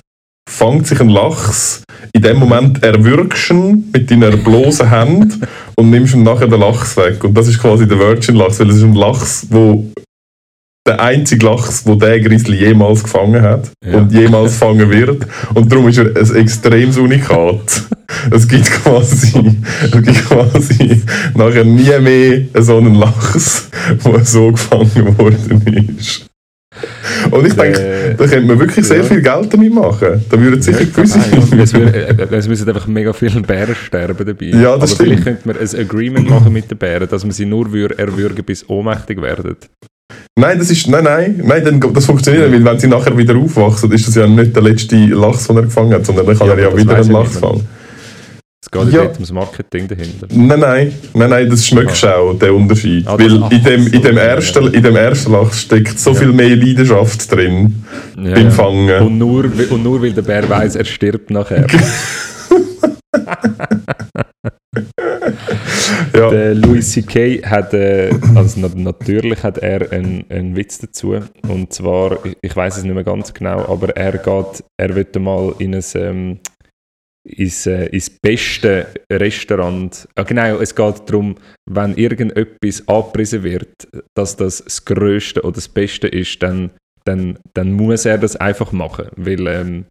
fängt sich einen Lachs, in dem Moment erwürgst ihn mit deiner bloßen Hand und nimmst ihm nachher den Lachs weg. Und das ist quasi der Virgin-Lachs, weil es ist ein Lachs, wo der einzige Lachs, wo der Grizzly jemals gefangen hat Ja. und jemals fangen wird. Und darum ist er ein extremes Unikat. Es gibt quasi, es gibt quasi nachher nie mehr so einen Lachs, der so gefangen worden ist. [LAUGHS] Und ich denke, Äh, da könnte man wirklich sehr ja. viel Geld damit machen. Da würden sicher gewisse... [LAUGHS] [LAUGHS] es, wür- äh, es müssen einfach mega viele Bären sterben dabei. Ja, das Aber vielleicht stimmt. könnte man ein Agreement machen mit den Bären, dass man sie nur wür- erwürgen, bis ohnmächtig werden. Nein, das ist, nein, nein, nein, dann, das funktioniert nicht, weil wenn sie nachher wieder aufwachsen, ist das ja nicht der letzte Lachs, den er gefangen hat, sondern dann kann Ja, er ja wieder einen Lachs fangen. Es geht ja dort ums Marketing dahinter. Nein, nein, nein, nein, das schmeckst du auch, der Unterschied. Ah, weil in dem, in, dem ersten, in dem ersten Lachs steckt so Ja. viel mehr Leidenschaft drin Ja, beim. Fangen. Und nur, und nur weil der Bär weiß, er stirbt nachher. [LAUGHS] [LAUGHS] Ja, Der Louis C.K. hat, äh, also na- natürlich hat er einen, einen Witz dazu. Und zwar, ich, ich weiß es nicht mehr ganz genau, aber er geht, er wird mal in ein, ähm, ins, äh, ins beste Restaurant. Ah, genau, es geht darum, wenn irgendetwas angepriesen wird, dass das das Größte oder das Beste ist, dann, dann, dann muss er das einfach machen. Weil, ähm,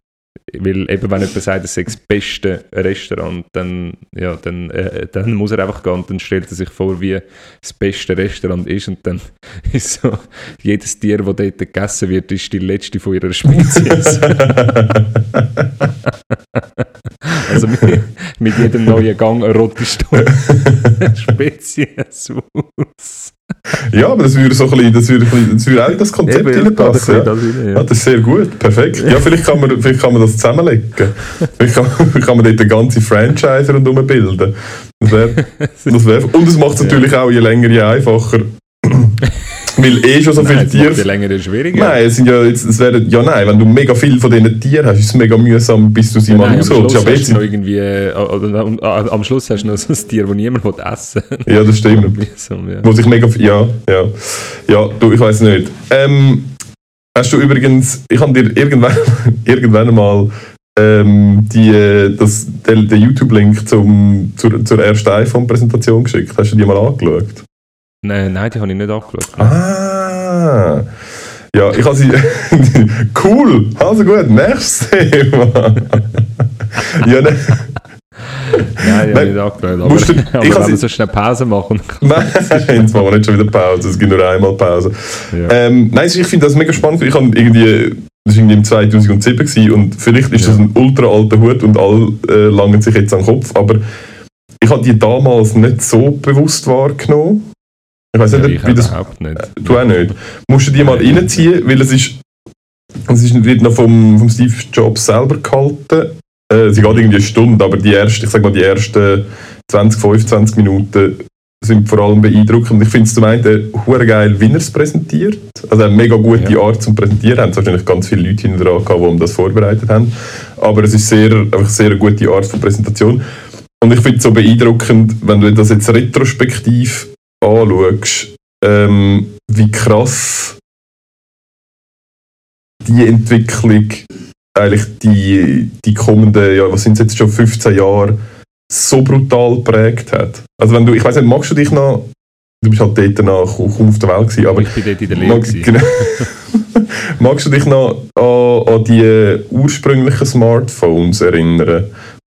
weil eben, wenn jemand sagt, es sei das beste Restaurant, dann, ja, dann, äh, dann muss er einfach gehen und dann stellt er sich vor, wie das beste Restaurant ist und dann [LAUGHS] ist so, jedes Tier, das dort gegessen wird, ist die letzte von ihrer Spezies. [LAUGHS] [LAUGHS] also mit, mit jedem neuen Gang erotest du eine [LAUGHS] Spezies aus. ja, aber das würde so ein bisschen, das würde, das würde auch in das Konzept Eben, reinpassen. Ja. das rein, Ja, ja. das ist sehr gut, perfekt. Ja, vielleicht kann man, vielleicht kann man das zusammenlegen. Vielleicht kann, [LAUGHS] kann man dort eine ganze Franchise rundherum bilden. Das wär, [LAUGHS] das wär, und es macht es natürlich auch je länger, je einfacher. Weil eh schon so viele Nein, Tiere... die länger schwieriger. Nein, es sind ja, jetzt, es wären, ja nein, wenn du mega viel von diesen Tieren hast, ist es mega mühsam, bis du sie mal Nein, am rausholst. Schluss, hast du noch irgendwie, äh, oder, am- am Schluss hast du noch so ein Tier, das niemand will essen will. ja, das stimmt. [LAUGHS] Mühsam, ja. Wo sich mega... Ja, ja. Ja, du, ich weiß nicht. Ähm, hast du übrigens... Ich habe dir irgendwann, [LAUGHS] irgendwann mal ähm, die, äh, das, den, den YouTube-Link zur, zur ersten iPhone-Präsentation geschickt. Hast du die mal angeschaut? Nein, nein, die habe ich nicht angeschaut. Ah! Ja, ich habe sie... [LAUGHS] cool! Also gut, nächstes Thema. [LAUGHS] ja, ne, Nein, die habe ich nicht angeschaut. Aber, du- [LAUGHS] aber ich sie- so schnell Pause machen. Nein, jetzt machen wir nicht schon wieder Pause, es gibt nur einmal Pause. Ja. Ähm, nein, ich finde das mega spannend. Ich habe irgendwie, das war irgendwie im 2007 gewesen und vielleicht ist das Ja. ein ultra alter Hut und alle äh, langen sich jetzt an den Kopf, aber ich habe die damals nicht so bewusst wahrgenommen. Ich weiß Ja, nicht, ich wie das. überhaupt nicht. Du auch nicht. Musst du die mal Nein. reinziehen, weil es ist, es ist wird noch vom, vom Steve Jobs selber gehalten. Äh, sie geht irgendwie eine Stunde, aber die erste, ich sag mal, die ersten 20, 25 Minuten sind vor allem beeindruckend. Ich finde es zum einen hure geil, wie er es präsentiert. Also eine mega gute Ja. Art zum Präsentieren. Es haben wahrscheinlich ganz viele Leute hinten dran gehabt, die ihm das vorbereitet haben. Aber es ist sehr, einfach sehr eine gute Art von Präsentation. Und ich finde es so beeindruckend, wenn du das jetzt retrospektiv anschaust, ähm, wie krass die Entwicklung eigentlich die, die kommenden, ja, was sind es jetzt schon 15 Jahre, so brutal geprägt hat. Also wenn du, ich weiß nicht, magst du dich noch, du bist halt dort noch kaum auf der Welt gewesen, aber ich bin dort in der Lehre. mag, genau, [LAUGHS] magst du dich noch an, an die ursprünglichen Smartphones erinnern?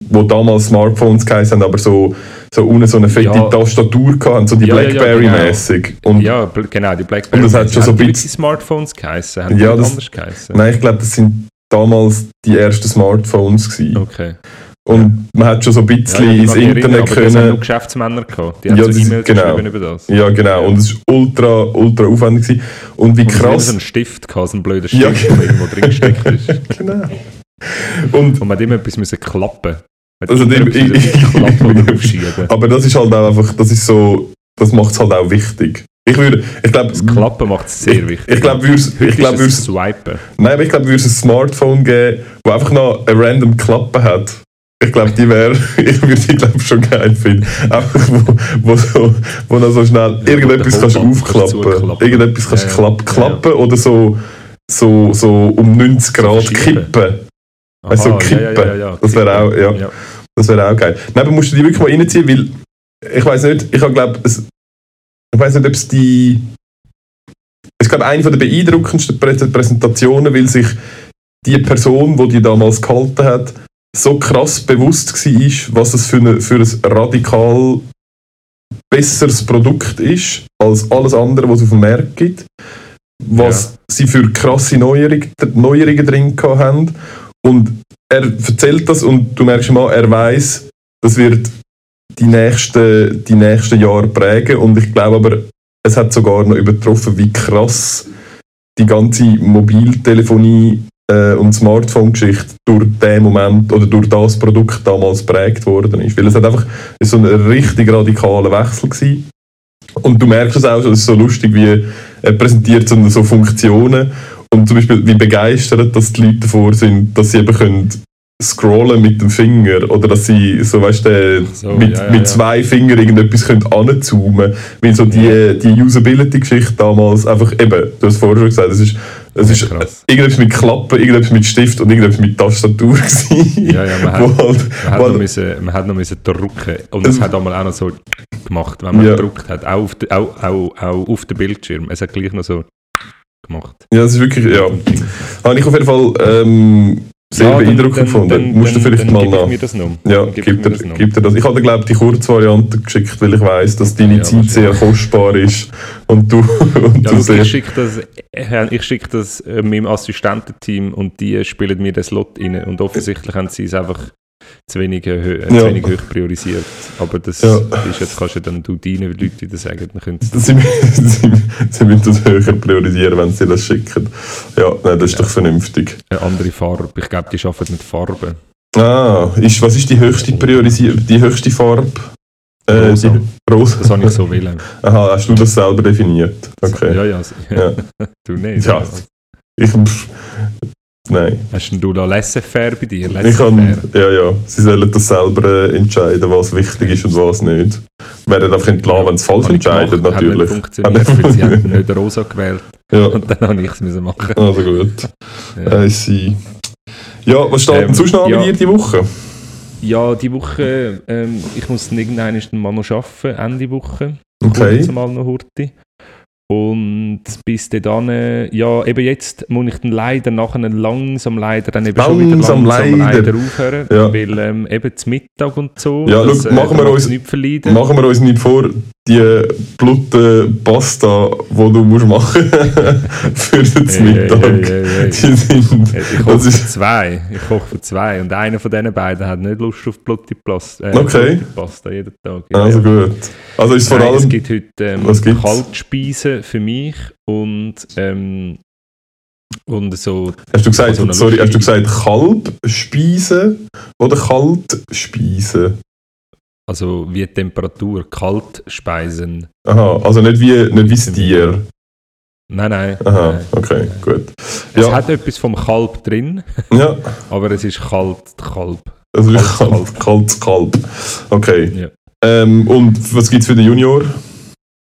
Wo damals Smartphones geheißen haben, aber so, so ohne so eine fette Ja. Tastatur hatten, so die Ja, ja, ja, Blackberry-mäßig. Und Ja, bl- genau, die Blackberry. Und das hat schon so ein bisschen- Smartphones geheißen? Haben Ja, die das- anders geheißen? Nein, ich glaube, das sind damals die ersten Smartphones gewesen. Okay. Und man hat schon so ein Ja, bisschen ins mich erinnern, Internet aber das haben nur können. Geschäftsmänner gehabt. Die haben Ja, so E-Mails genau. geschrieben über das. Ja, genau. Und es ist ultra, ultra aufwendig gewesen. Und wie Und krass. so einen Stift gehabt, so einen blöden Ja, Stift, der irgendwo drin gesteckt ist. [LAUGHS] genau. Und, Und man hat immer etwas müssen klappen. Also klappen oder aufschieben. [LAUGHS] aber das ist halt auch einfach, das ist so, das macht es halt auch wichtig. Ich würde, ich glaube... Das Klappen macht es sehr wichtig. Ich glaube, würde ich glaube, Swipen. Nein, aber ich glaube, würde es ein Smartphone geben, das einfach noch eine random Klappe hat. Ich glaube, die wäre, [LAUGHS] ich würde die glaube schon geil finden. Einfach, wo, wo, so, wo noch so schnell ja, irgendetwas kannst aufklappen. Irgendetwas kannst ja, klapp, klappen ja. oder so, so, so um 90 Grad kippen. Also kippen. Das wäre auch, ja. Das wäre auch geil. Nein, aber musst du die wirklich mal reinziehen, weil ich weiß nicht, ich glaube, ich weiß nicht, ob es die. Es gab eine der beeindruckendsten Präsentationen, weil sich die Person, die die damals gehalten hat, so krass bewusst war, was es für, eine, für ein radikal besseres Produkt ist als alles andere, was es auf dem Markt gibt. Was ja. sie für krasse Neuerungen, Neuerungen drin haben. Und er erzählt das und du merkst mal, er weiß, das wird die nächsten, die nächsten Jahre prägen. Und ich glaube aber, es hat sogar noch übertroffen, wie krass die ganze Mobiltelefonie äh, und Smartphone-Geschichte durch den Moment oder durch das Produkt damals prägt worden ist. Weil es hat einfach so ein richtig radikaler Wechsel gewesen. Und du merkst es auch, es ist so lustig, wie er präsentiert so Funktionen und zum Beispiel wie begeistert, dass die Leute davor sind, dass sie eben können scrollen mit dem Finger oder dass sie so, weißt du, so, mit, ja, ja, mit zwei Fingern irgendetwas können anzoomen. Weil so die, die Usability-Geschichte damals einfach eben, du hast vorher schon gesagt, es ist, es ist irgendetwas mit Klappen, irgendetwas mit Stift und irgendetwas mit Tastatur [LAUGHS] gewesen. Ja, ja, man hat, halt, man hat, noch, müssen, man hat noch müssen drücken und es hat einmal auch noch so gemacht, wenn man gedruckt hat, auch auf, auch, auch, auch auf dem Bildschirm, es hat gleich noch so gemacht. Ja, das ist wirklich, ja. Habe ich auf jeden Fall ähm, sehr ja, beeindruckend gefunden. Dann, Musst du vielleicht dann, mal nach. Mir das noch. Ja, gib, dir, das gib dir das. Ich habe glaube die Kurzvariante geschickt, weil ich weiß, dass deine ja, Zeit sehr kostbar ist. Und du, und ja, du sehr ich schicke das, äh, schick das äh, meinem Assistententeam und die spielen mir den Slot rein. Und offensichtlich haben sie es einfach zu wenig, äh, ja. zu wenig hoch priorisiert. Aber das ja. ist jetzt, kannst du dann du deinen Leuten wieder sagen. Dann sie, sie, sie müssen das höher priorisieren, wenn sie das schicken. Ja, nein, das ist ja. doch vernünftig. Eine andere Farbe. Ich glaube, die arbeiten mit Farben. Ah, ist, was ist die höchste Priorisierung, die höchste Farbe? Äh, Rosa. Die, Rosa. Das habe ich so wählen. [LAUGHS] Aha, hast du das selber definiert? Okay. Ja, ja. ja. [LAUGHS] du nicht. Ja. Ich, Nein. Hast du da laissez-faire bei dir? Ich kann, ja, ja. Sie sollen das selber äh, entscheiden, was wichtig ist und was nicht. Werden einfach entlassen, wenn es falsch entscheidet, natürlich. Hat nicht funktioniert, [LAUGHS] weil sie haben nicht Rosa gewählt. Ja. Und dann habe ich es machen. Also gut. Ja. I see. Ja, was steht ähm, denn sonst noch ja. bei dir die Woche? Ja, die Woche, ähm, ich muss irgendwann mal noch arbeiten, Ende Woche. Okay. Mal noch Hurti. Und bis dann, ja, eben jetzt muss ich dann leider nachher langsam leider dann eben langsam schon wieder langsam leider, leider aufhören, ja. weil ähm, eben zum Mittag und so, ja, das, look, machen, äh, wir uns, machen wir uns nicht vor, die Blutpasta, die du musst machen [LAUGHS] für den hey, Mittag, hey, hey, hey, die sind... Ich koche für zwei, ich koche für zwei und einer von diesen beiden hat nicht Lust auf Blutpasta, äh, okay. Pasta jeden Tag. Ja, also gut. Also ist Nein, vor allem... es gibt heute ähm, Kaltspeisen für mich und ähm, und so. Hast du gesagt, so sorry, hast du gesagt Kalbspeise oder Kaltspeise? Also wie Temperatur, Kaltspeisen. Aha, also nicht wie, nicht wie das Tier. Nein, nein. Aha, nein. okay, gut. Es hat etwas vom Kalb drin, [LAUGHS] ja. aber es ist kalt Kalb. Also kalt, kalt, Kalb. Okay. Ja. Ähm, und was gibt es für den Junior?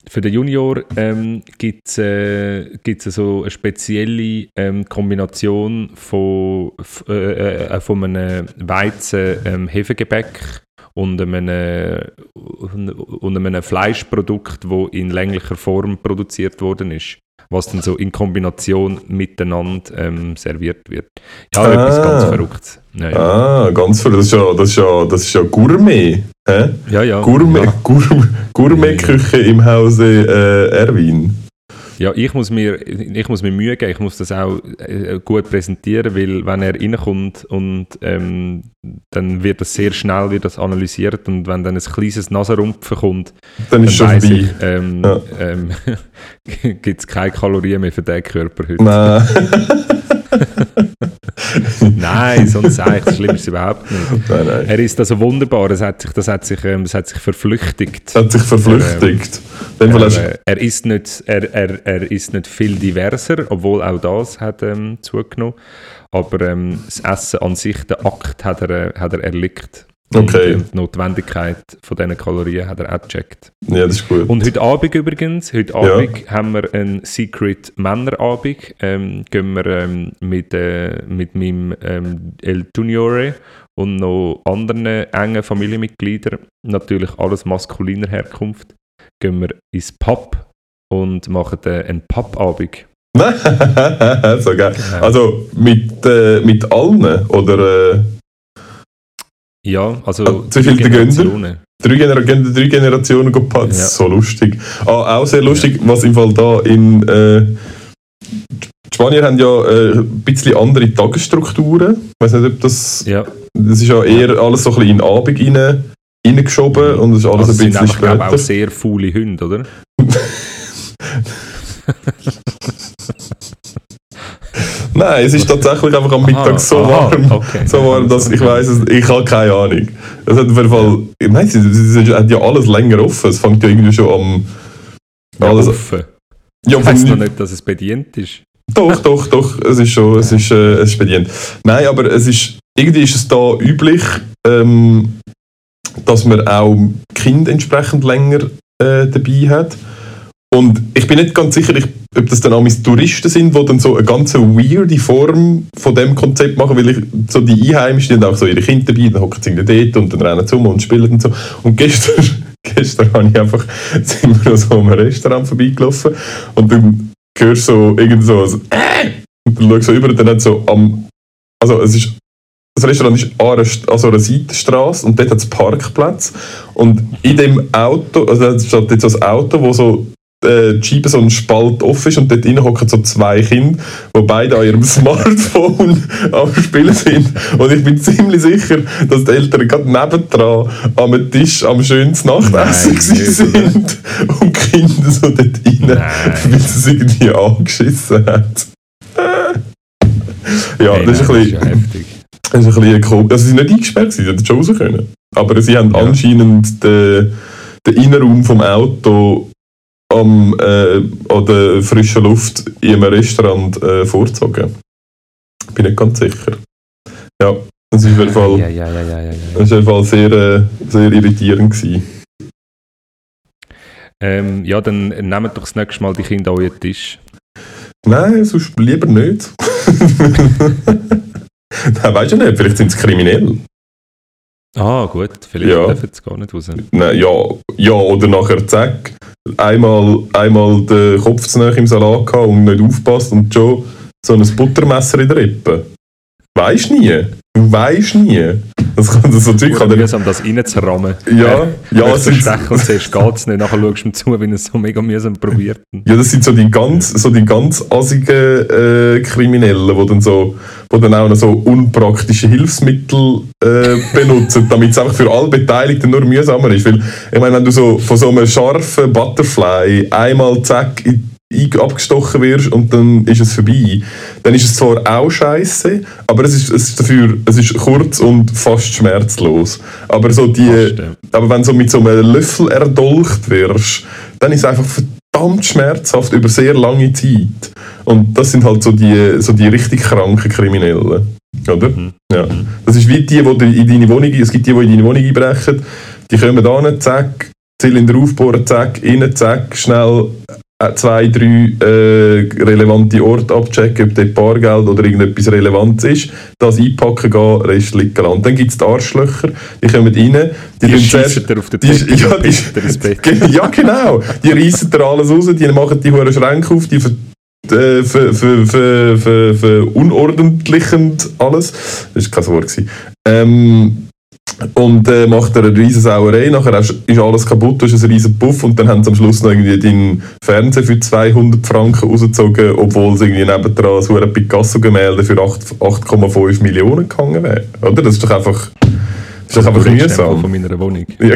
Für den Junior ähm, gibt es äh, so eine spezielle ähm, Kombination von, äh, äh, von einem Weizen-Hefegebäck ähm, und einem, und einem Fleischprodukt, das in länglicher Form produziert worden ist, was dann so in Kombination miteinander ähm, serviert wird. Ja, ah. etwas ganz Verrücktes. Ja, ja. Ah, ganz verrückt. Das ist ja, das ist ja, das ist ja Gourmet. Hä? Ja, ja. Gourmet, ja. Gourmet, Gourmet-Küche im Hause äh, Erwin. Ja, ich muss, mir, ich muss mir Mühe geben, ich muss das auch äh, gut präsentieren, weil wenn er reinkommt und ähm, dann wird das sehr schnell wird das analysiert und wenn dann ein kleines Nasenrumpfen kommt, dann, ist dann schon ich, ähm, ja. ähm, [LAUGHS] [LAUGHS] gibt es keine Kalorien mehr für den Körper heute. Nein. [LAUGHS] nein, sonst eigentlich das Schlimme ist es überhaupt nicht. Nein, nein. Er ist also wunderbar, es hat sich, das hat sich, ähm, das hat sich verflüchtigt. Hat sich verflüchtigt. Er, ähm, er, er, ist nicht, er, er, er ist nicht viel diverser, obwohl auch das hat ähm, zugenommen. Aber ähm, das Essen an sich, der Akt, hat er, hat er erlickt. Okay. Und die Notwendigkeit von diesen Kalorien hat er auch gecheckt. Ja, das ist gut. Und heute Abend übrigens, heute Abend ja. haben wir einen Secret Männerabend. Ähm, gehen wir ähm, mit, äh, mit meinem ähm, El Juniore und noch anderen engen Familienmitgliedern, natürlich alles maskuliner Herkunft, gehen wir ins Pub und machen äh, einen Pub-Abend. [LAUGHS] so geil. Also mit, äh, mit allen oder... Äh ja, also. Ah, zu viele Generationen. Drei, Gener drei Generationen gepackt, ja. so lustig. Ah, auch sehr lustig, was im Fall da in. Äh, die Spanier haben ja äh, ein bisschen andere Tagesstrukturen. Ich weiß nicht, ob das. Ja. Das ist ja eher alles so ein bisschen in den Abend rein, reingeschoben und das ist alles also ein bisschen sind später. auch sehr faule Hunde, oder? [LAUGHS] [LAUGHS] Nein, es ist tatsächlich einfach am Mittag aha, so warm, okay. so warm, dass ich weiß, ich habe keine Ahnung. Es hat auf jeden Fall, ja. nein, es, es hat ja alles länger offen. Es fängt ja irgendwie schon am ja, alles offen. Ja, heißt noch nicht, dass es bedient ist. Doch, doch, doch. Es ist schon, es ist, äh, es ist bedient. Nein, aber es ist irgendwie ist es da üblich, ähm, dass man auch Kind entsprechend länger äh, dabei hat. Und ich bin nicht ganz sicher, ich, ob das dann auch Touristen sind, die dann so eine ganz weirde Form von dem Konzept machen, weil ich, so die Einheimischen haben auch so ihre Kinder dabei, dann hocken sie dort und dann rennen sie um und spielen und so. Und gestern, [LAUGHS] gestern habe ich einfach, sind wir so am Restaurant vorbeigelaufen und dann hörst du so irgendwie so, so [CLEARS THROAT] äh! und dann schaust du so über und dann hat so am, also es ist das Restaurant ist an einer, also einer Seitenstraße und dort hat es Parkplatz. Und in dem Auto, also da steht jetzt so ein Auto, wo so äh, so ein Spalt offen ist und dort drin hocken so zwei Kinder, die beide an ihrem [LAUGHS] Smartphone am Spielen sind. Und ich bin ziemlich sicher, dass die Eltern gerade nebendran am Tisch am schönsten Nachtessen Nein, sind [LAUGHS] und die Kinder so dort rein, weil sie es irgendwie angeschissen hat. [LAUGHS] ja, hey, das ist ein bisschen... heftig. Das ist ein bisschen komisch. Also sie sind nicht eingesperrt, sie hätten schon raus können. Aber sie haben ja. anscheinend den, den Innenraum vom Auto am, äh, an der frischen Luft in einem Restaurant äh, vorzogen. Bin nicht ganz sicher. Ja, das war auf jeden Fall, ja, ja, ja, das war Fall sehr, äh, sehr irritierend. Gewesen. Ähm, ja, dann nehmt doch das nächste Mal die Kinder an euren Tisch. Nein, sonst lieber nicht. [LAUGHS] Nein, weißt du nicht, vielleicht sind sie kriminell. Ah, gut, vielleicht ja. dürfen sie gar nicht raus. Nein, ja, ja, oder nachher zack, einmal, einmal den Kopf zu im Salat gehabt und nicht aufpasst und schon so ein Buttermesser in der Rippe. Weisst nie. Du weißt nie. Das kann so Zeug kann mühsam, das reinzurammen. Ja, äh, ja. Es ist und zuerst geht es nicht, nachher schaust du ihm zu, wenn er es so mega mühsam probiert. Ja, das sind so die ganz, so die ganz assigen äh, Kriminellen, die dann so, wo dann auch noch so unpraktische Hilfsmittel äh, [LAUGHS] benutzen, damit es einfach für alle Beteiligten nur mühsamer ist. Weil, ich meine, wenn du so von so einem scharfen Butterfly einmal zack in abgestochen wirst und dann ist es vorbei, dann ist es zwar auch scheiße, aber es ist, es ist dafür es ist kurz und fast schmerzlos. Aber, so die, fast, ja. aber wenn du so mit so einem Löffel erdolcht wirst, dann ist es einfach verdammt schmerzhaft über sehr lange Zeit. Und das sind halt so die, so die richtig kranken Kriminellen. Oder? Mhm. Ja. Das ist wie die, die in deine Wohnung, es gibt die, die in deine Wohnung einbrechen, die kommen da hin, zack, Zylinder aufbohren, zack, innen, zack, schnell zwei, drei äh, relevante Orte abchecken, ob dort Bargeld oder irgendetwas relevant ist, das einpacken gehen, Rest liegen lassen. Dann gibt es die Arschlöcher, die kommen rein, die, die schießen dir auf den die, ja, die, [LAUGHS] ja, genau. Die reißen dir alles raus, die machen die hohen Schränke auf, die ver, für, für, für, für, für unordentlichend alles. Das war kein Wort. Ähm, und äh, macht er eine riesen Sauerei, nachher ist alles kaputt, du hast einen riesen Puff und dann haben sie am Schluss noch irgendwie deinen Fernseher für 200 Franken rausgezogen, obwohl es irgendwie nebendran so ein Picasso-Gemälde für 8,5 Millionen gehangen wäre. Oder? Das ist doch einfach, das ist doch einfach mühsam. von meiner Wohnung. Ja. [LAUGHS]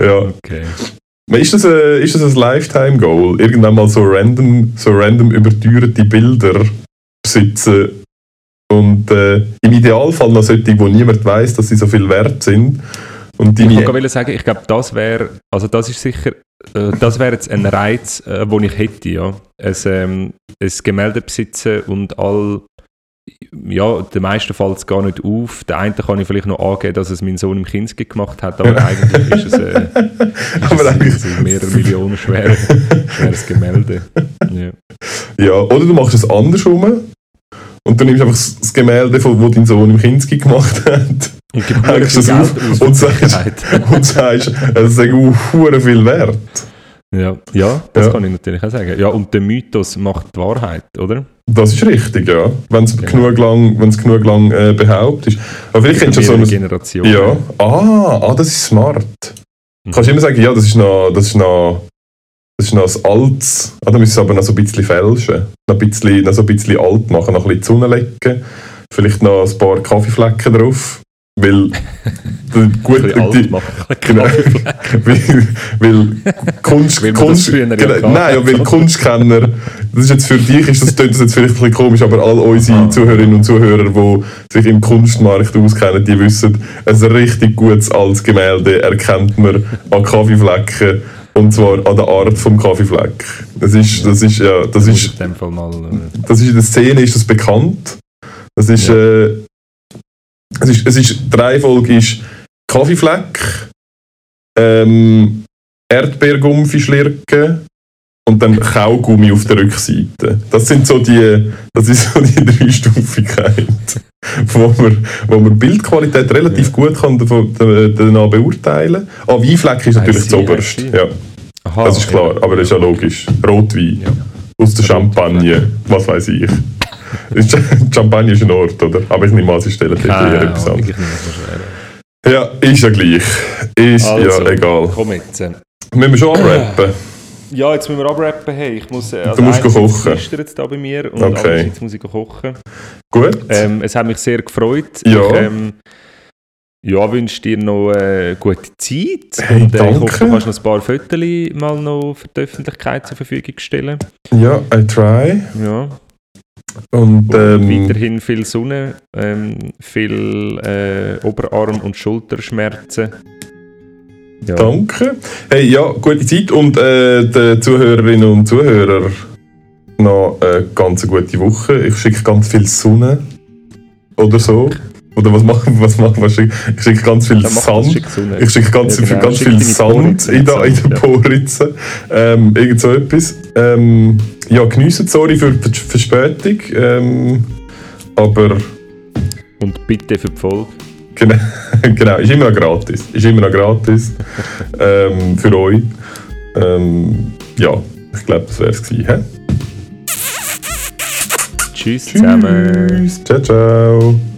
ja. Okay. Ist das, ein, ist das ein Lifetime-Goal? Irgendwann mal so random, so random überteuerte Bilder besitzen und äh, im Idealfall noch solche, wo niemand weiß, dass sie so viel wert sind. Und ich wollte sagen, ich glaube, das wäre, also das ist sicher, äh, das wäre jetzt ein Reiz, äh, den ich hätte, ja. Ein, ähm, ein Gemälde besitzen und all ja, der meisten fällt es gar nicht auf. Der eine kann ich vielleicht noch angeben, dass es mein Sohn im Kinski gemacht hat, aber [LAUGHS] eigentlich ist es, äh, ist aber es ein mehrere Millionen schwer, [LAUGHS] schweres Gemälde. Ja. ja, oder du machst es andersrum und du nimmst einfach das Gemälde, das dein Sohn im Kinski gemacht hat. Und gibst [LAUGHS] das auf und sagst, [LAUGHS] und sagst, es ist viel wert. Ja, ja das ja. kann ich natürlich auch sagen. Ja, und der Mythos macht die Wahrheit, oder? Das ist richtig, ja. Wenn es genau. genug lang, wenn's genug lang äh, behauptet ist. Aber vielleicht kennst du so eine Generation. Ja. Ah, ah, das ist smart. Mhm. Kannst du immer sagen, ja, das ist noch, das ist noch, das ist noch ein altes, ah, da müssen wir aber noch so ein bisschen fälschen. Noch, ein bisschen, noch so ein bisschen alt machen, noch ein bisschen die Sonne legen. Vielleicht noch ein paar Kaffeeflecken drauf. Weil [LAUGHS] gut, die, genau, [LAUGHS] weil, weil Kunst, weil Kunst genau, nein, weil Kunstkenner, das ist jetzt für dich ist das, das jetzt vielleicht ein bisschen komisch, aber all unsere ah. Zuhörerinnen und Zuhörer, die sich im Kunstmarkt auskennen, die wissen, ein richtig gutes altes Gemälde erkennt man an Kaffeeflecken und zwar an der Art vom Kaffeefleck. Das ist, das ist ja, das ist, äh, das ist in der Szene ist das bekannt. Das ist äh, es ist, es ist, die Reihenfolge ist Kaffeefleck, ähm, Erdbeergumpfi schlirken und dann Kaugummi auf der Rückseite. Das sind so die, das ist so die [LAUGHS] Dreistufigkeit, wo man, wo man Bildqualität relativ ja. gut kann danach beurteilen. Ah, Weinfleck ist natürlich das oberste. Ja. Aha, das ist klar, ja. aber das ist ja logisch. Rotwein ja. aus der Champagne, was weiß ich. [LAUGHS] Champagne ist ein Ort, oder? Aber ich nehme mal, sie stellen dort eher etwas an. Ja, ist ja gleich. Ist also, ja egal. Komm jetzt. Müssen wir schon abrappen? [CLEARS THROAT] Ja, jetzt müssen wir abrappen. Hey, ich muss, also du musst kochen. jetzt da bei mir und okay. jetzt muss ich kochen. Gut. Ähm, es hat mich sehr gefreut. Ja. Ich, ähm, ja, wünsche dir noch eine äh, gute Zeit. Hey, und, äh, ich hoffe, du kannst noch ein paar Fotos mal noch für die Öffentlichkeit zur Verfügung stellen. Ja, I try. Ja. Und, ähm, weiterhin viel Sonne, ähm, viel äh, Oberarm- und Schulterschmerzen. Ja. Danke. Hey, ja, gute Zeit und äh, den Zuhörerinnen und Zuhörern noch eine ganz gute Woche. Ich schicke ganz viel Sonne oder so. Oder was machen was machen was schick, Ich schicke ganz viel Sand. Ich schicke ganz, ja, genau. ganz viel Sand in, der, in der Poritze. Ähm, irgend so etwas. Ähm, ja, geniessen, sorry für die Verspätung. Ähm, aber. Und bitte für die Folge. Genau, [LAUGHS] genau, ist immer noch gratis. Ist immer noch gratis. ähm, für euch. Ähm, ja, ich glaube, das wäre es gewesen. Tschüss, Tschüss zusammen. Ciao, ciao.